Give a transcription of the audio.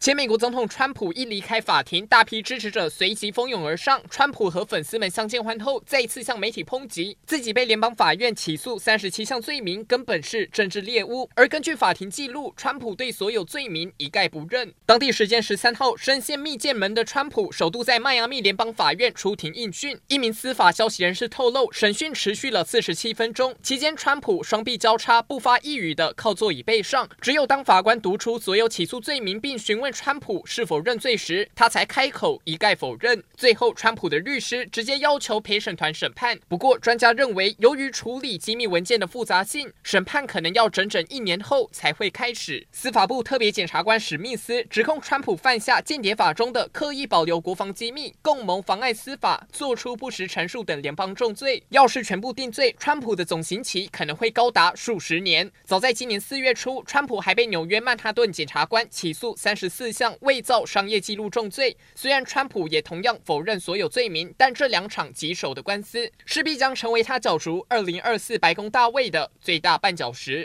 前美国总统川普一离开法庭，大批支持者随即蜂拥而上。川普和粉丝们相见欢后，再一次向媒体抨击自己被联邦法院起诉三十七项罪名，根本是政治猎巫。而根据法庭记录，川普对所有罪名一概不认。当地时间十三号，深陷密件门的川普首度在迈阿密联邦法院出庭应讯。一名司法消息人士透露，审讯持续了四十七分钟，期间川普双臂交叉，不发一语的靠座椅背上。只有当法官读出所有起诉罪名，并询问。川普是否认罪时，他才开口一概否认。最后，川普的律师直接要求陪审团审判。不过，专家认为，由于处理机密文件的复杂性，审判可能要整整一年后才会开始。司法部特别检察官史密斯指控川普犯下间谍法中的刻意保留国防机密、共谋妨碍司法、做出不实陈述等联邦重罪。要是全部定罪，川普的总刑期可能会高达数十年。早在今年四月初，川普还被纽约曼哈顿检察官起诉三十四项伪造商业记录重罪，虽然川普也同样否认所有罪名，但这两场棘手的官司势必将成为他角逐二零二四白宫大位的最大绊脚石。